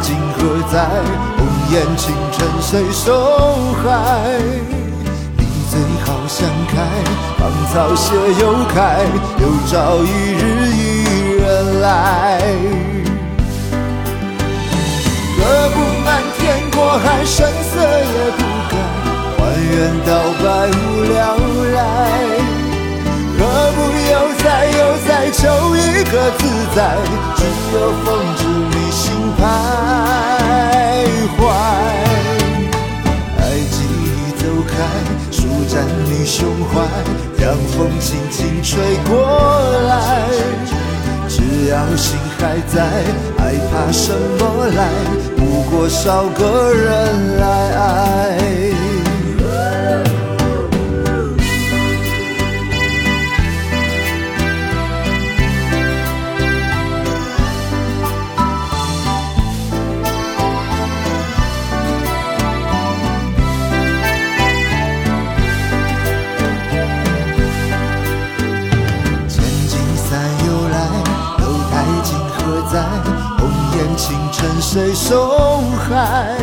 今何在？红颜倾城谁受害？你最好想开，芳草谢又开，有朝一日一人来。何不漫天过海，声色也不改，还原到百无聊赖。何不悠哉悠哉，求一个自在，只有风知徘徊。爱既已走开，舒展你胸怀，让风轻轻吹过来。只要心还在，还怕什么来？不过少个人来爱。受害？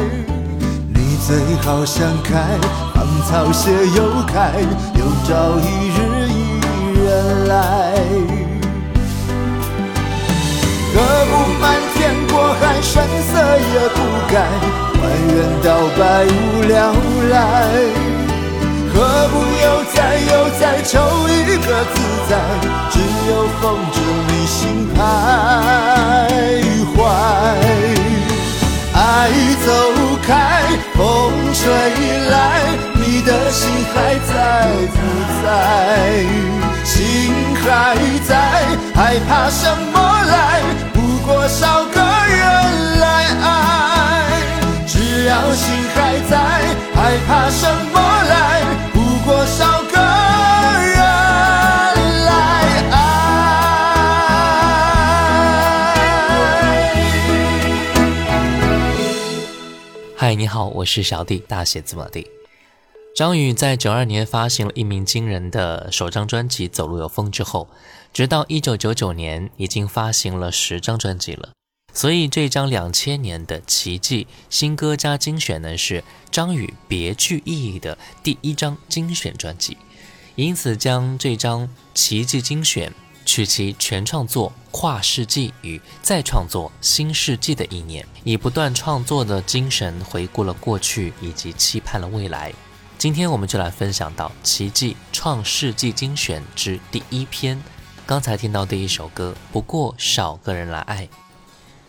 你最好想开，芳草谢又开，有朝一日伊人来。何不漫天过海，声色也不改，还原到百无聊赖。何不悠哉悠哉，求一个自在，只有风知你心徘徊。爱走开，风吹来，你的心还在不在？心还在，害怕什么来？不过少个人来爱。只要心还在，害怕什么嗨，你好，我是小弟，大写字母 D。张宇在九二年发行了一鸣惊人的首张专辑《走路有风》之后，直到一九九九年已经发行了十张专辑了。所以这张两千年的《奇迹》新歌加精选呢，是张宇别具意义的第一张精选专辑，因此将这张《奇迹精选》取其全创作跨世纪与再创作新世纪的意念，以不断创作的精神回顾了过去以及期盼了未来。今天我们就来分享到《奇迹创世纪精选》之第一篇。刚才听到第一首歌，不过少个人来爱。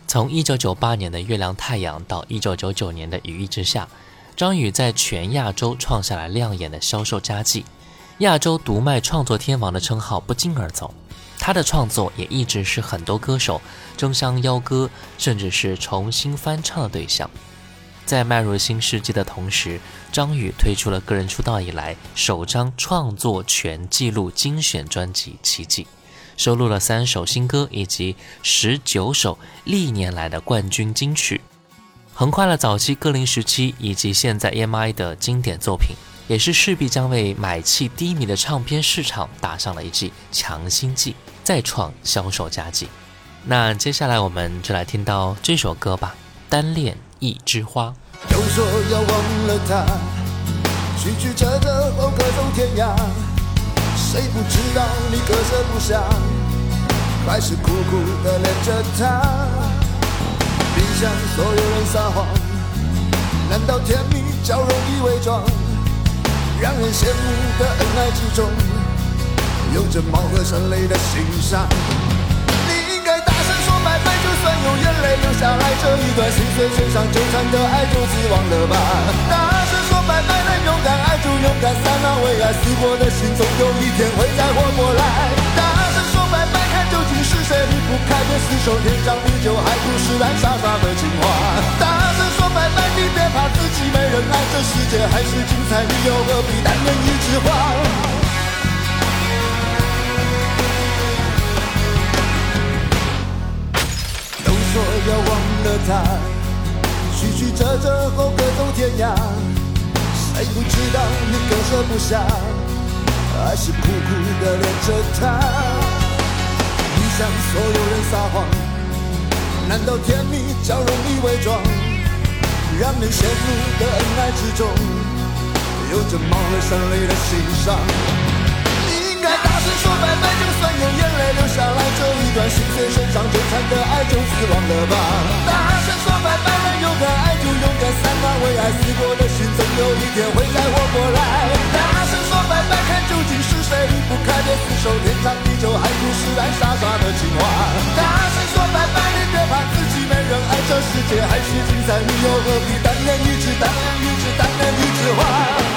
从一九九八年的《月亮太阳》到一九九九年的《雨一之下》，张宇在全亚洲创下了亮眼的销售佳绩，亚洲独卖创作天王的称号不胫而走。他的创作也一直是很多歌手争相邀歌，甚至是重新翻唱的对象。在迈入新世纪的同时，张宇推出了个人出道以来首张创作全记录精选专辑《奇迹》。收录了三首新歌以及十九首历年来的冠军金曲，横跨了早期歌林时期以及现在 EMI 的经典作品，也是势必将为买气低迷的唱片市场打上了一剂强心剂，再创销售佳绩。那接下来我们就来听到这首歌吧，《单恋一枝花》。又说要忘了他，曲曲折折后各走天涯。谁不知道你割舍不下，还是苦苦的恋着她？别向所有人撒谎，难道甜蜜较容易伪装？让人羡慕的恩爱之中，有着貌合神离的心伤。你应该大声说拜拜，就算有眼泪流下来，这一段心碎身上纠缠的爱就此忘了吧。大声说拜拜，能勇敢爱就勇敢散那，为爱死过的心，总有一天会再活过来。大声说拜拜，看究竟是谁离不开这厮守天长地久、海枯石烂、傻傻的情话。大声说拜拜，你别怕自己没人爱，这世界还是精彩，你又何必单恋一枝花？要忘了他，曲曲折折后各走天涯。谁不知道你割舍不下，还是苦苦的恋着他。你向所有人撒谎，难道甜蜜较容易伪装？让人羡慕的恩爱之中，有着貌合神离的心伤。该大声说拜拜，就算有眼泪流下来，这一段心碎身上纠缠的爱就此忘了吧。大声说拜拜，能勇敢爱就勇敢散吧，为爱死过的心，总有一天会再活过来。大声说拜拜，看究竟是谁离不开这厮守天长地久、海枯石烂、傻傻的情话。大声说拜拜，你别怕自己没人爱，这世界还是精彩，你又何必单恋一枝单恋一枝单恋一枝花？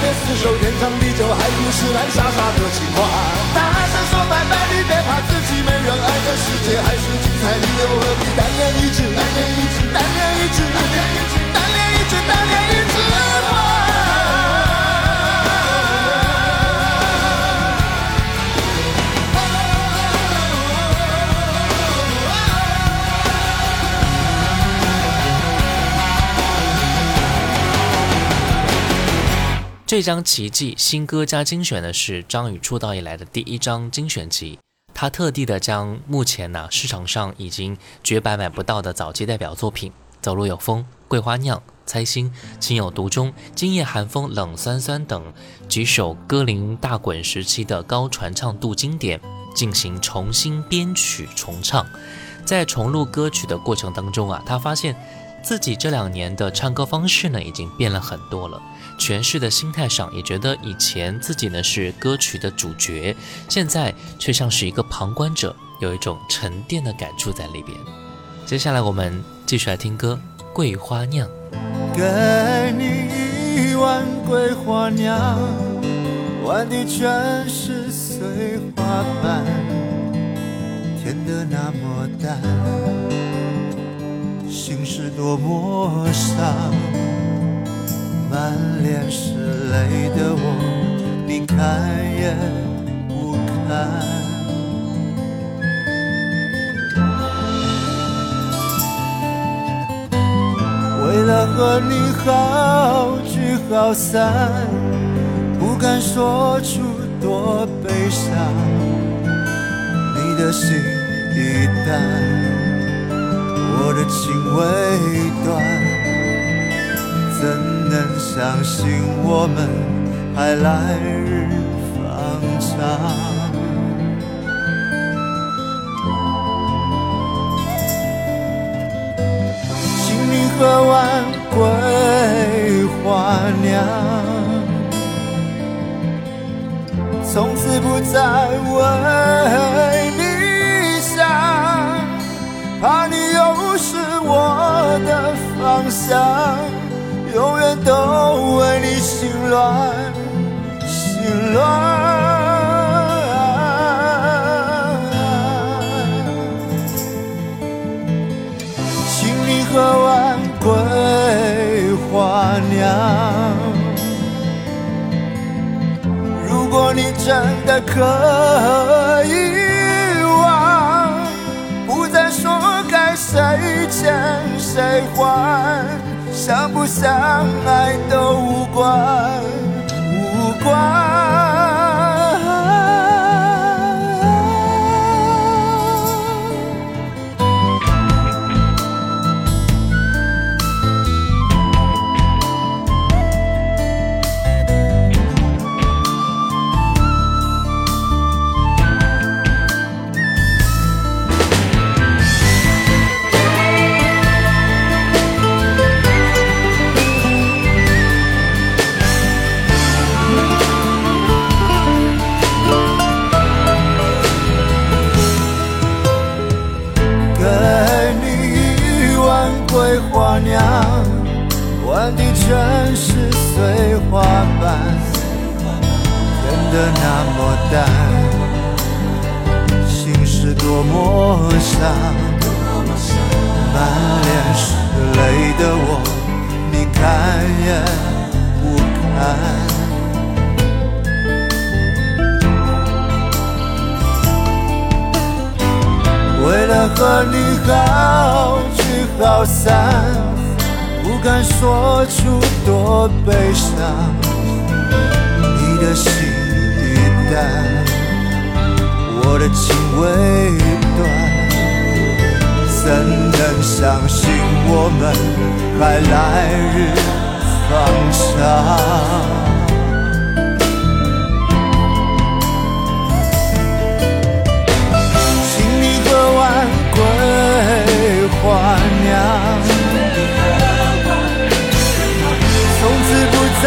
离不开这厮守天长地久、海枯石烂、傻傻的情话。大声说拜拜，你别怕自己没人爱，这世界还是这张《奇迹》新歌加精选呢，是张宇出道以来的第一张精选集。他特地的将目前呢市场上已经绝版买不到的早期代表作品《走路有风》《桂花酿》《猜心》《情有独钟》《今夜寒风冷酸酸》等几首歌林大滚时期的高传唱度经典进行重新编曲重唱。在重录歌曲的过程当中啊，他发现自己这两年的唱歌方式呢已经变了很多了。诠释的心态上，也觉得以前自己呢是歌曲的主角，现在却像是一个旁观者，有一种沉淀的感触在里边。接下来我们继续来听歌《桂花酿》。给你一碗桂花酿，碗底全是碎花瓣，甜得那么淡，心事多么伤。满脸是泪的我，你看也不看。为了和你好聚好散，不敢说出多悲伤。你的心已淡，我的情未断。怎能相信我们还来日方长？请你喝完桂花酿，从此不再为你想，怕你又是我的方向。都为你心乱心乱，请你喝完桂花酿。如果你真的可以忘，不再说该谁欠谁还。相不相爱都无关，怎能相信我们还来日方长？请你喝完桂花酿。再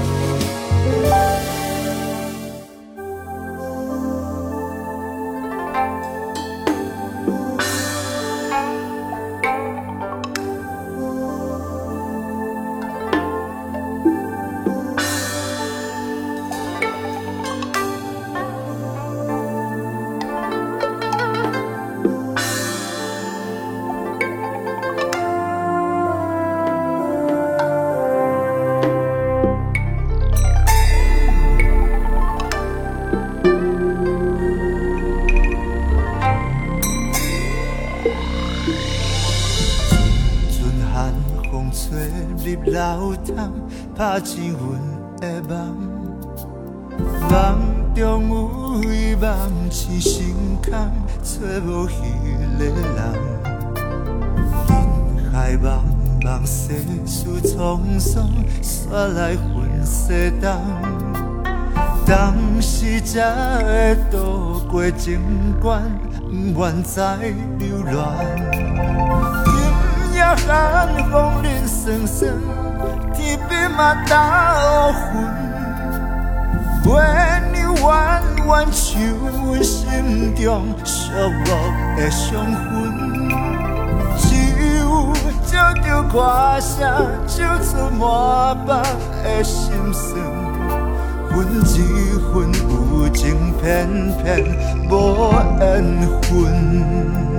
拍进阮的梦，梦中有伊梦醒成空，找无迄个人。人海茫茫，世事沧桑，煞来分西东。当时才会渡过情关，不愿再流浪。寒风林霜霜，天边嘛斗云。月亮弯弯像阮心中寂寞的伤痕，只有照着歌声唱出满腹的心酸，阮这份有情偏偏无缘分。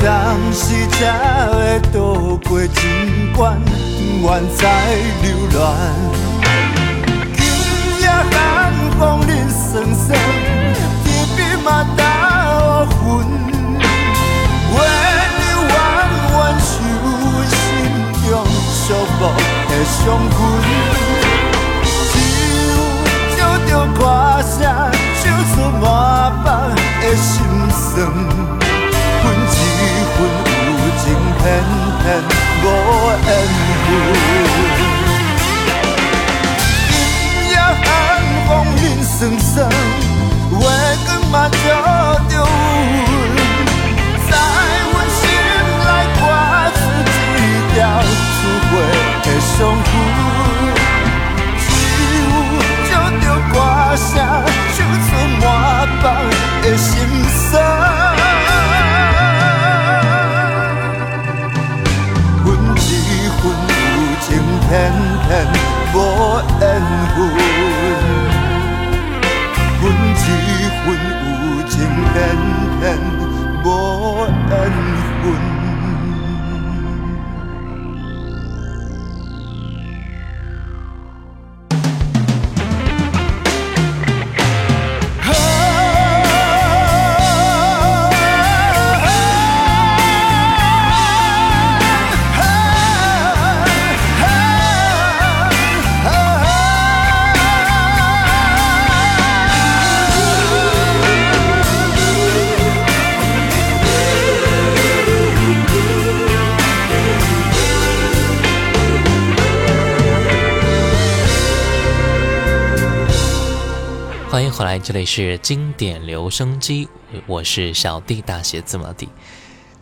当时才会渡过情关，不愿再流乱。今夜寒风凛霜霜。嘛斗云，月亮弯弯像心中寂寞的伤痕，心酸，阮一份有情偏偏无缘分。今夜寒风凛霜霜。月光嘛照着阮，在阮心内挂出一条刺花的伤痕，只有照着歌声唱出满腹的心酸。阮这份有情偏偏无缘分。阮这份有情偏偏回来，这里是经典留声机，我是小弟，大写字母 D。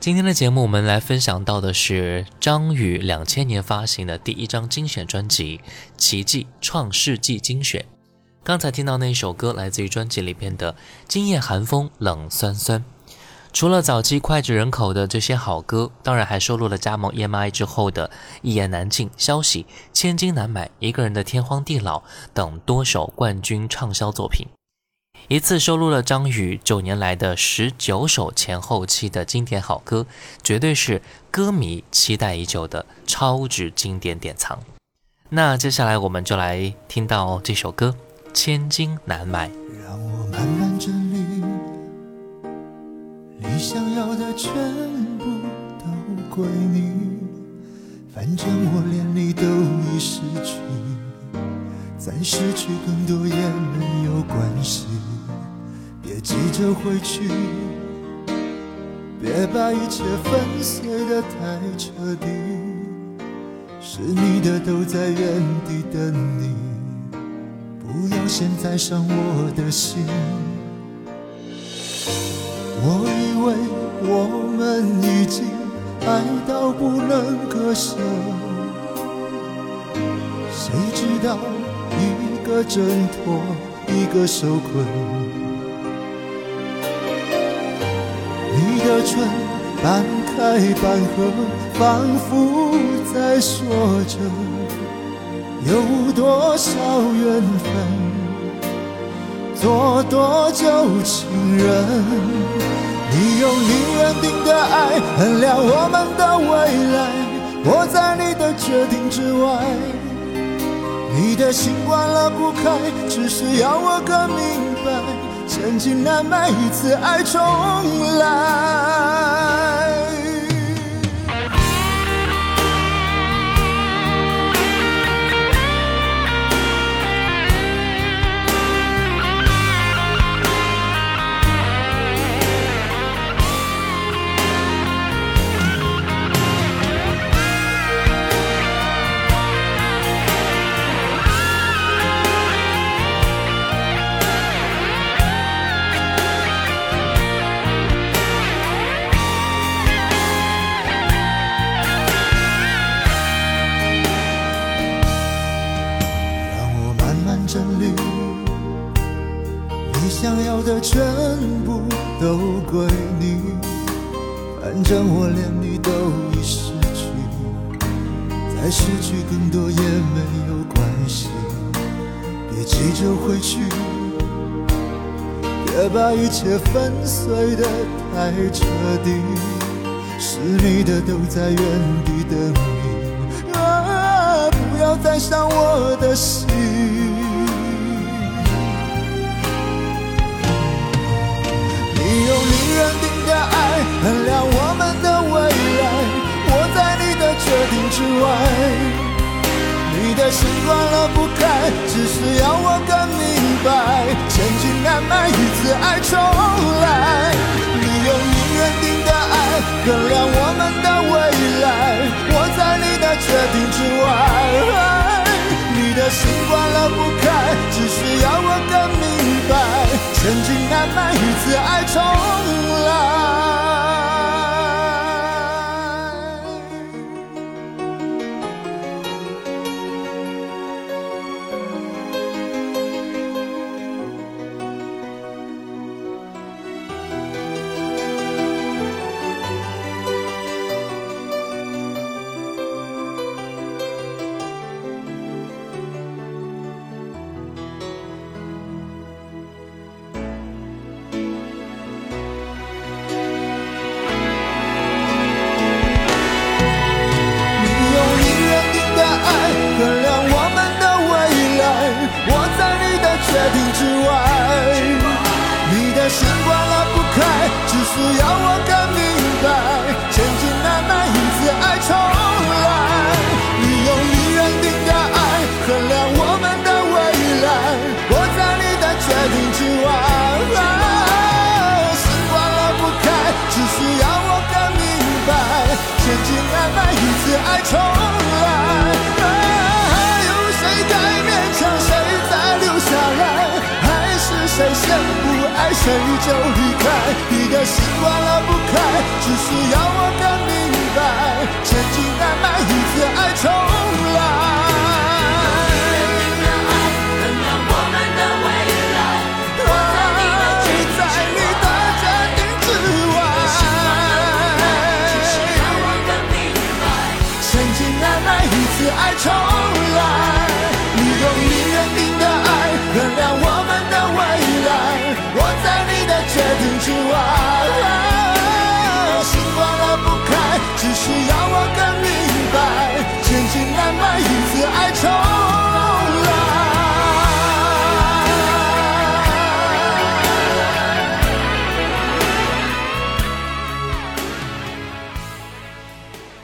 今天的节目，我们来分享到的是张宇两千年发行的第一张精选专辑《奇迹创世纪精选》。刚才听到那首歌，来自于专辑里边的《今夜寒风冷酸酸》。除了早期脍炙人口的这些好歌，当然还收录了加盟 EMI 之后的《一言难尽》《消息》《千金难买》《一个人的天荒地老》等多首冠军畅销作品。一次收录了张宇九年来的十九首前后期的经典好歌，绝对是歌迷期待已久的超值经典典藏。那接下来我们就来听到这首歌《千金难买》。让我慢慢整理，你想要的全部都归你，反正我连你都已失去，再失去更多也没有关系。别急着回去，别把一切粉碎的太彻底。是你的都在原地等你，不要现在伤我的心。我以为我们已经爱到不能割舍，谁知道一个挣脱，一个受困。你的唇半开半合，仿佛在说着有多少缘分。做多久情人？你用你认定的爱衡量我们的未来，我在你的决定之外。你的心关了不开，只是要我更明白，千金难买一次爱重来。你想要的全部都归你，反正我连你都已失去，再失去更多也没有关系。别急着回去，别把一切粉碎的太彻底，是你的都在原地等你，啊，不要再伤我的心。的爱衡量我们的未来，我在你的决定之外。你的心关了不开，只是要我更明白，千金难买一次爱重来。你用你认定的爱衡量我们的未来，我在你的决定之外。你的心关了不开，只是要我更明白，千金难买一次爱重来。谁就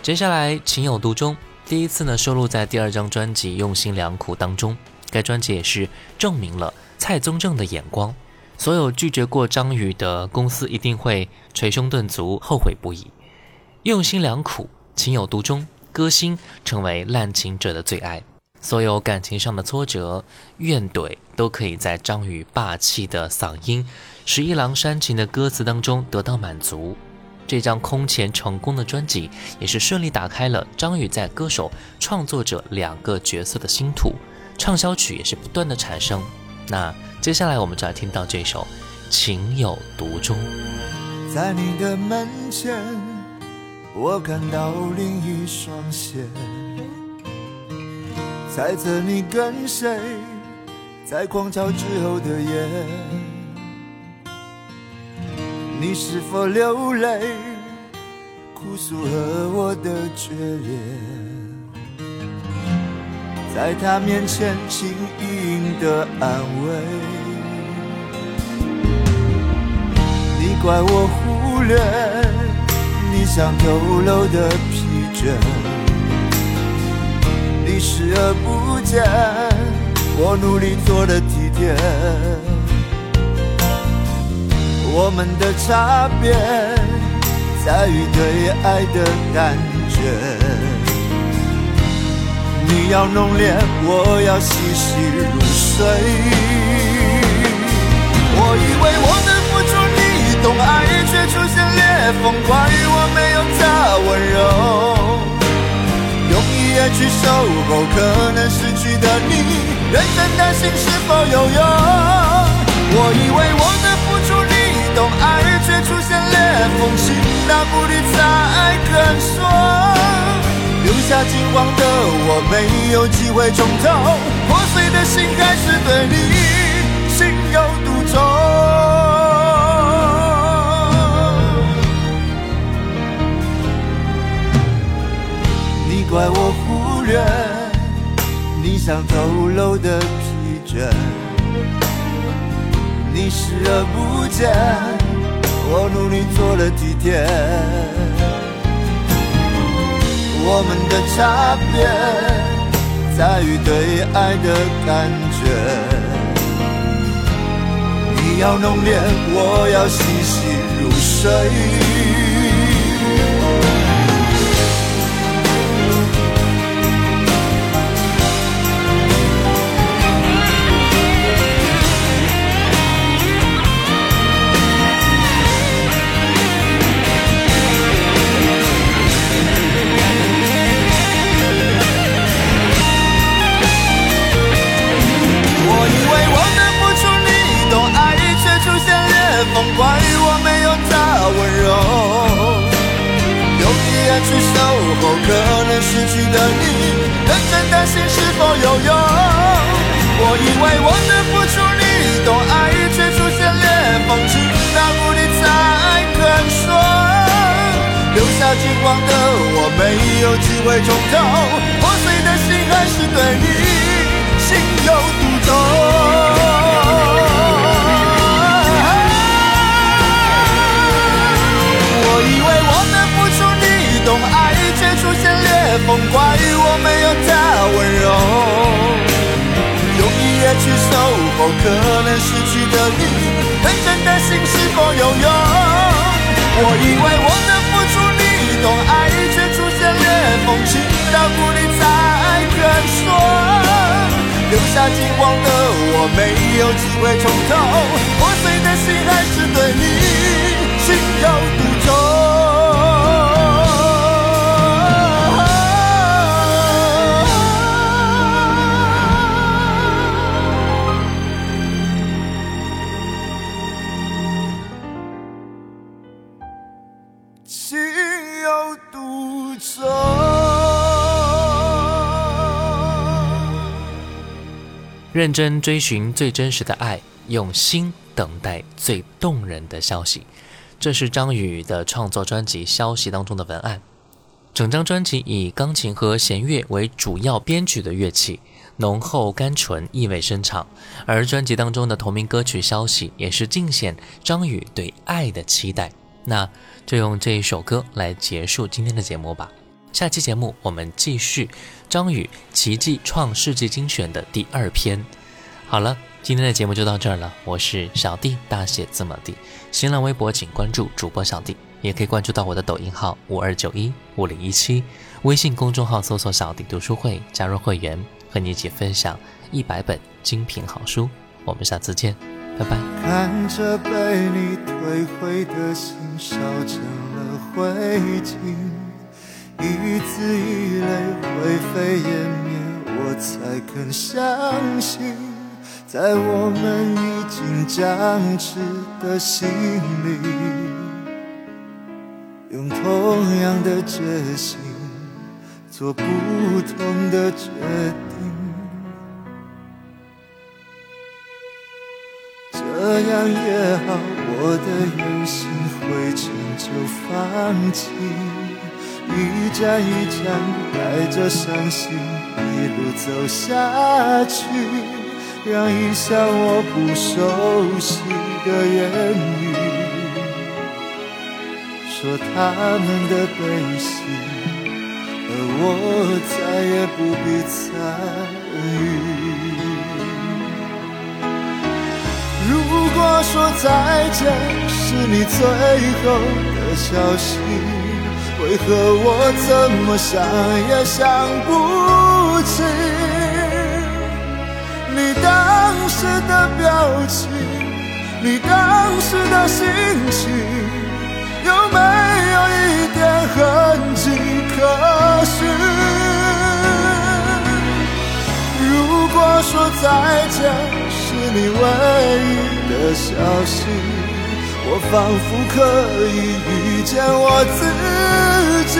接下来，《情有独钟》第一次呢收录在第二张专辑《用心良苦》当中，该专辑也是证明了蔡宗正的眼光。所有拒绝过张宇的公司一定会捶胸顿足，后悔不已。用心良苦，情有独钟，歌星成为滥情者的最爱。所有感情上的挫折、怨怼，都可以在张宇霸气的嗓音、十一郎煽情的歌词当中得到满足。这张空前成功的专辑，也是顺利打开了张宇在歌手、创作者两个角色的星途，畅销曲也是不断的产生。那接下来我们就要听到这首《情有独钟》。在你的门前，我看到另一双鞋，猜测你跟谁在狂潮之后的夜，你是否流泪，哭诉和我的决裂，在他面前轻盈的安慰。你怪我忽略你想透露的疲倦，你视而不见我努力做的体贴。我们的差别在于对爱的感觉，你要浓烈，我要细细入睡。我以为我的付出你。懂爱却出现裂缝，怪我没有他温柔。用一夜去守候，可能失去的你，认真担心是否有用。我以为我的付出你懂，爱却出现裂缝，心大不理才肯说。留下惊慌的我，没有机会重头，破碎的心还是对你心有独钟。你怪我忽略你想透露的疲倦，你视而不见我努力做了几天。我们的差别在于对爱的感觉，你要浓烈，我要细细入睡。去守候，可能失去的你，认真担心是否有用。我以为我的付出你懂，爱却出现裂缝，情到无力才肯说。留下惊慌的我，没有机会重头，破碎的心还是对你心有独钟。去守候，可能失去的你，认真的心是否有用？我以为我的付出你懂，爱却出现裂缝，情到谷底才肯说。留下金黄的我，没有机会重头，破碎的心还是对你情有独钟。认真追寻最真实的爱，用心等待最动人的消息。这是张宇的创作专辑《消息》当中的文案。整张专辑以钢琴和弦乐为主要编曲的乐器，浓厚甘醇，意味深长。而专辑当中的同名歌曲《消息》也是尽显张宇对爱的期待。那就用这一首歌来结束今天的节目吧。下期节目我们继续张宇《奇迹创世纪精选》的第二篇。好了，今天的节目就到这儿了。我是小弟，大写字母 D。新浪微博请关注主播小弟，也可以关注到我的抖音号五二九一五零一七，微信公众号搜索“小弟读书会”，加入会员，和你一起分享一百本精品好书。我们下次见，拜拜。看着被你退回的心烧成了灰烬。一字一泪灰飞烟灭，我才肯相信，在我们已经僵持的心里，用同样的决心，做不同的决定，这样也好，我的用心会成就放弃，一站一站带着伤心一路走下去，让一向我不熟悉的言语。说他们的悲喜，而我再也不必参与。如果说再见是你最后的消息，为何我怎么想也想不起你当时的表情，你当时的心情。有没有一点痕迹可寻？如果说再见是你唯一的消息，我仿佛可以遇见我自己。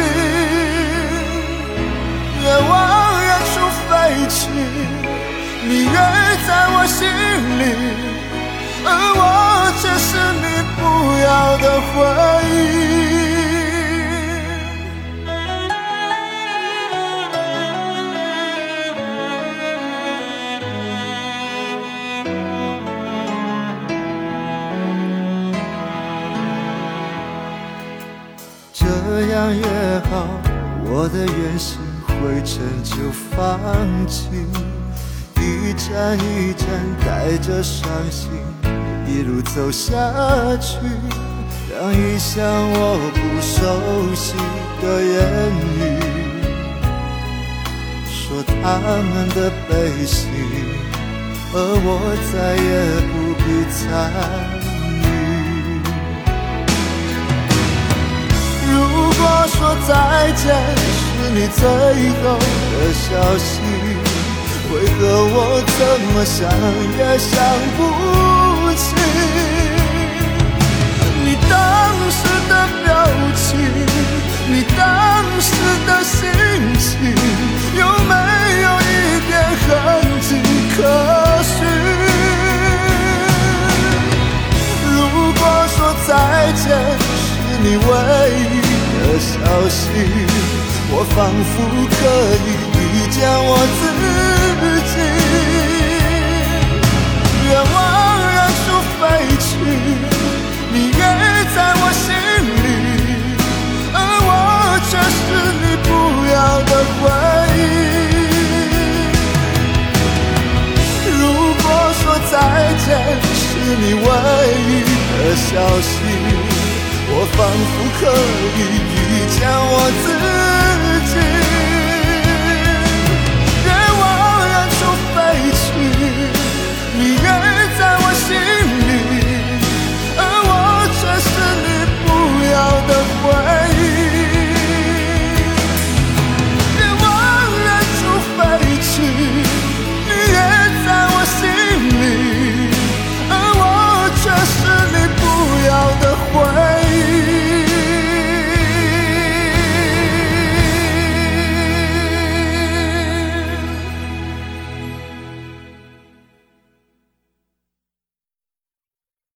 越往远处飞去，你越在我心里。而我却是你不要的回忆。这样也好，我的远行会成就放弃，一站一站带着伤心。一路走下去，让一向我不熟悉的言语，说他们的悲喜，而我再也不必参如果说再见是你最后的消息，为何我怎么想也想不？你当时的表情，你当时的心情，有没有一点痕迹可寻？如果说再见是你唯一的消息，我仿佛可以遇见我自己。愿望。飞去，你也在我心里，而我却是你不要的回忆。如果说再见是你唯一的消息，我仿佛可以像我自。